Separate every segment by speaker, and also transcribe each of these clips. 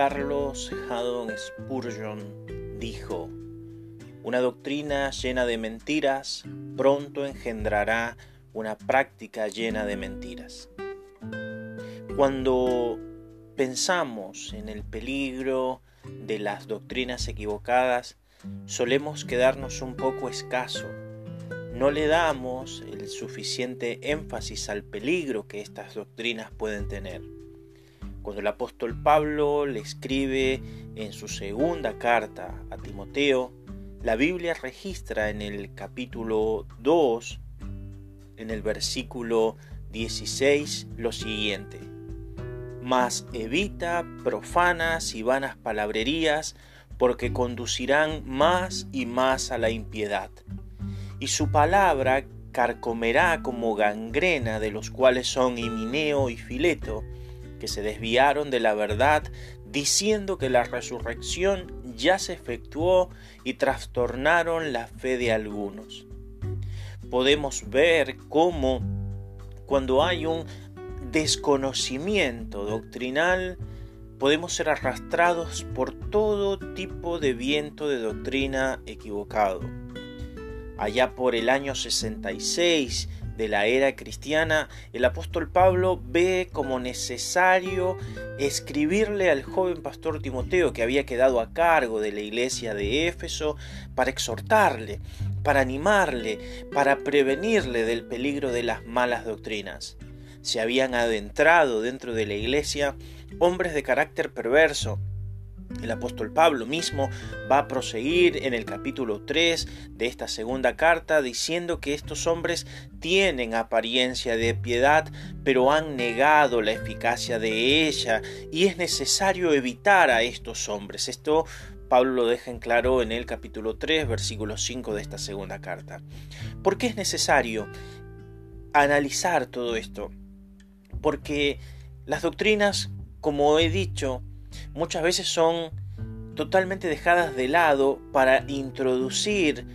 Speaker 1: Carlos Haddon Spurgeon dijo, una doctrina llena de mentiras pronto engendrará una práctica llena de mentiras. Cuando pensamos en el peligro de las doctrinas equivocadas, solemos quedarnos un poco escaso. No le damos el suficiente énfasis al peligro que estas doctrinas pueden tener. Cuando el apóstol Pablo le escribe en su segunda carta a Timoteo, la Biblia registra en el capítulo 2, en el versículo 16, lo siguiente. Mas evita profanas y vanas palabrerías, porque conducirán más y más a la impiedad. Y su palabra carcomerá como gangrena de los cuales son Himineo y Fileto, que se desviaron de la verdad diciendo que la resurrección ya se efectuó y trastornaron la fe de algunos. Podemos ver cómo cuando hay un desconocimiento doctrinal, podemos ser arrastrados por todo tipo de viento de doctrina equivocado. Allá por el año 66 de la era cristiana, el apóstol Pablo ve como necesario escribirle al joven pastor Timoteo que había quedado a cargo de la iglesia de Éfeso para exhortarle, para animarle, para prevenirle del peligro de las malas doctrinas. Se habían adentrado dentro de la iglesia hombres de carácter perverso, el apóstol Pablo mismo va a proseguir en el capítulo 3 de esta segunda carta diciendo que estos hombres tienen apariencia de piedad, pero han negado la eficacia de ella y es necesario evitar a estos hombres. Esto Pablo lo deja en claro en el capítulo 3, versículo 5 de esta segunda carta. ¿Por qué es necesario analizar todo esto? Porque las doctrinas, como he dicho, muchas veces son totalmente dejadas de lado para introducir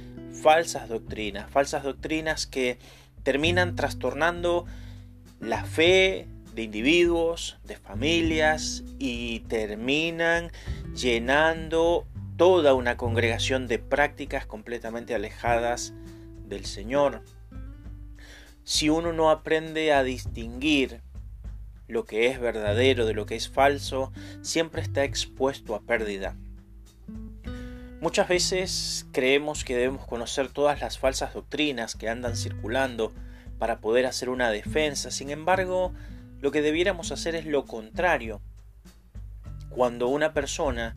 Speaker 1: falsas doctrinas, falsas doctrinas que terminan trastornando la fe de individuos, de familias y terminan llenando toda una congregación de prácticas completamente alejadas del Señor. Si uno no aprende a distinguir lo que es verdadero de lo que es falso, siempre está expuesto a pérdida. Muchas veces creemos que debemos conocer todas las falsas doctrinas que andan circulando para poder hacer una defensa, sin embargo, lo que debiéramos hacer es lo contrario. Cuando una persona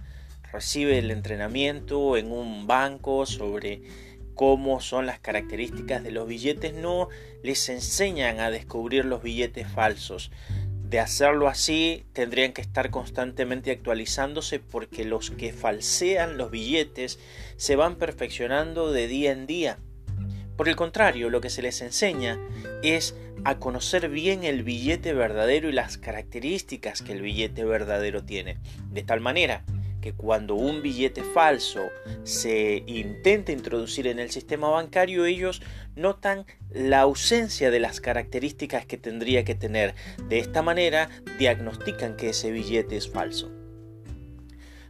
Speaker 1: recibe el entrenamiento en un banco sobre cómo son las características de los billetes, no les enseñan a descubrir los billetes falsos, de hacerlo así, tendrían que estar constantemente actualizándose porque los que falsean los billetes se van perfeccionando de día en día. Por el contrario, lo que se les enseña es a conocer bien el billete verdadero y las características que el billete verdadero tiene. De tal manera cuando un billete falso se intenta introducir en el sistema bancario, ellos notan la ausencia de las características que tendría que tener. De esta manera diagnostican que ese billete es falso.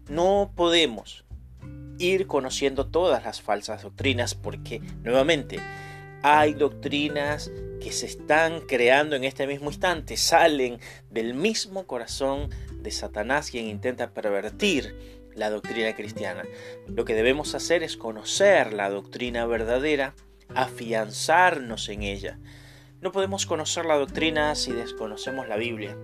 Speaker 1: No podemos ir conociendo todas las falsas doctrinas porque, nuevamente, hay doctrinas que se están creando en este mismo instante, salen del mismo corazón de Satanás quien intenta pervertir la doctrina cristiana. Lo que debemos hacer es conocer la doctrina verdadera, afianzarnos en ella. No podemos conocer la doctrina si desconocemos la Biblia.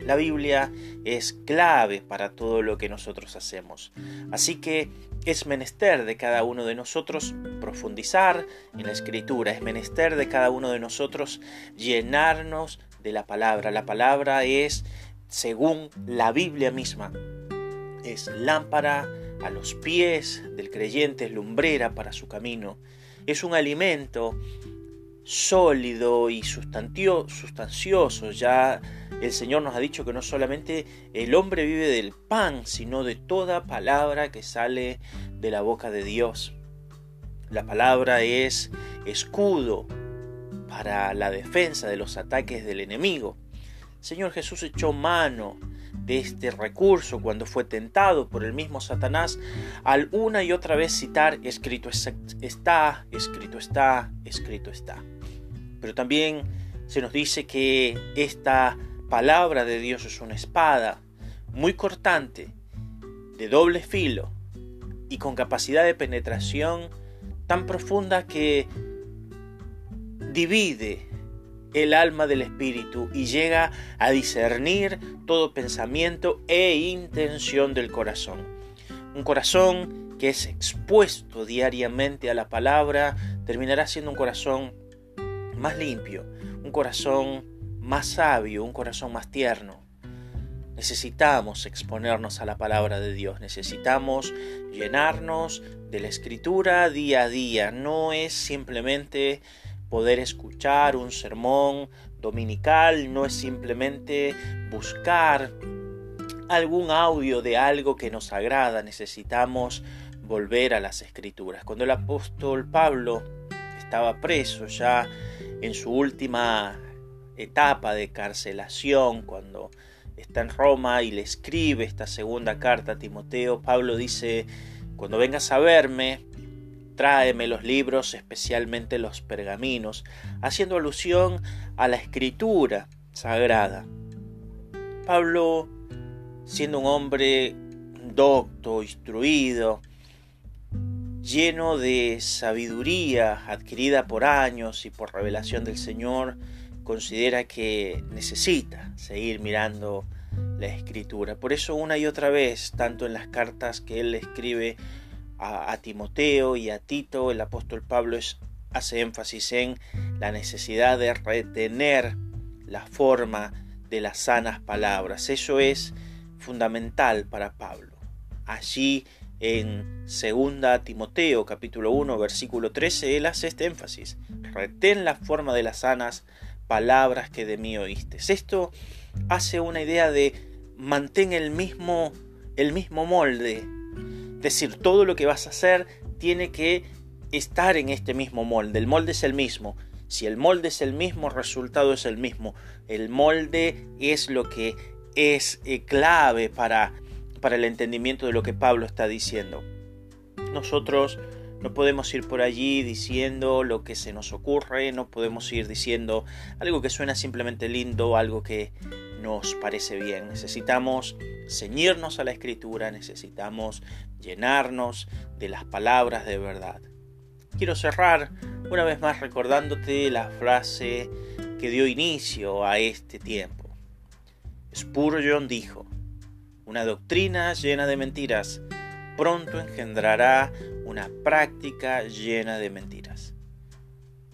Speaker 1: La Biblia es clave para todo lo que nosotros hacemos. Así que es menester de cada uno de nosotros profundizar en la escritura, es menester de cada uno de nosotros llenarnos de la palabra. La palabra es, según la Biblia misma, es lámpara a los pies del creyente, es lumbrera para su camino. Es un alimento sólido y sustancioso. Ya el Señor nos ha dicho que no solamente el hombre vive del pan, sino de toda palabra que sale de la boca de Dios. La palabra es escudo para la defensa de los ataques del enemigo. Señor Jesús echó mano de este recurso cuando fue tentado por el mismo Satanás al una y otra vez citar escrito está, escrito está, escrito está. Pero también se nos dice que esta palabra de Dios es una espada muy cortante, de doble filo y con capacidad de penetración tan profunda que divide el alma del espíritu y llega a discernir todo pensamiento e intención del corazón. Un corazón que es expuesto diariamente a la palabra terminará siendo un corazón más limpio, un corazón más sabio, un corazón más tierno. Necesitamos exponernos a la palabra de Dios, necesitamos llenarnos de la escritura día a día. No es simplemente poder escuchar un sermón dominical, no es simplemente buscar algún audio de algo que nos agrada, necesitamos volver a las escrituras. Cuando el apóstol Pablo estaba preso ya en su última etapa de carcelación, cuando está en Roma y le escribe esta segunda carta a Timoteo, Pablo dice, cuando vengas a verme, tráeme los libros, especialmente los pergaminos, haciendo alusión a la escritura sagrada. Pablo, siendo un hombre docto, instruido, lleno de sabiduría adquirida por años y por revelación del Señor, considera que necesita seguir mirando la escritura. Por eso una y otra vez, tanto en las cartas que él escribe a, Timoteo y a Tito, el apóstol Pablo hace énfasis en la necesidad de retener la forma de las sanas palabras. Eso es fundamental para Pablo. Allí en 2 Timoteo capítulo 1 versículo 13 él hace este énfasis. Retén la forma de las sanas palabras que de mí oíste. Esto hace una idea de mantén el mismo el mismo molde decir, todo lo que vas a hacer tiene que estar en este mismo molde. El molde es el mismo. Si el molde es el mismo, el resultado es el mismo. El molde es lo que es eh, clave para, para el entendimiento de lo que Pablo está diciendo. Nosotros no podemos ir por allí diciendo lo que se nos ocurre, no podemos ir diciendo algo que suena simplemente lindo, algo que nos parece bien. Necesitamos ceñirnos a la escritura, necesitamos llenarnos de las palabras de verdad. Quiero cerrar una vez más recordándote la frase que dio inicio a este tiempo. Spurgeon dijo, una doctrina llena de mentiras pronto engendrará una práctica llena de mentiras.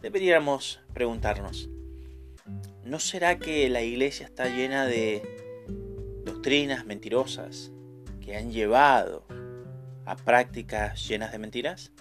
Speaker 1: Deberíamos preguntarnos, ¿no será que la iglesia está llena de doctrinas mentirosas que han llevado a prácticas llenas de mentiras?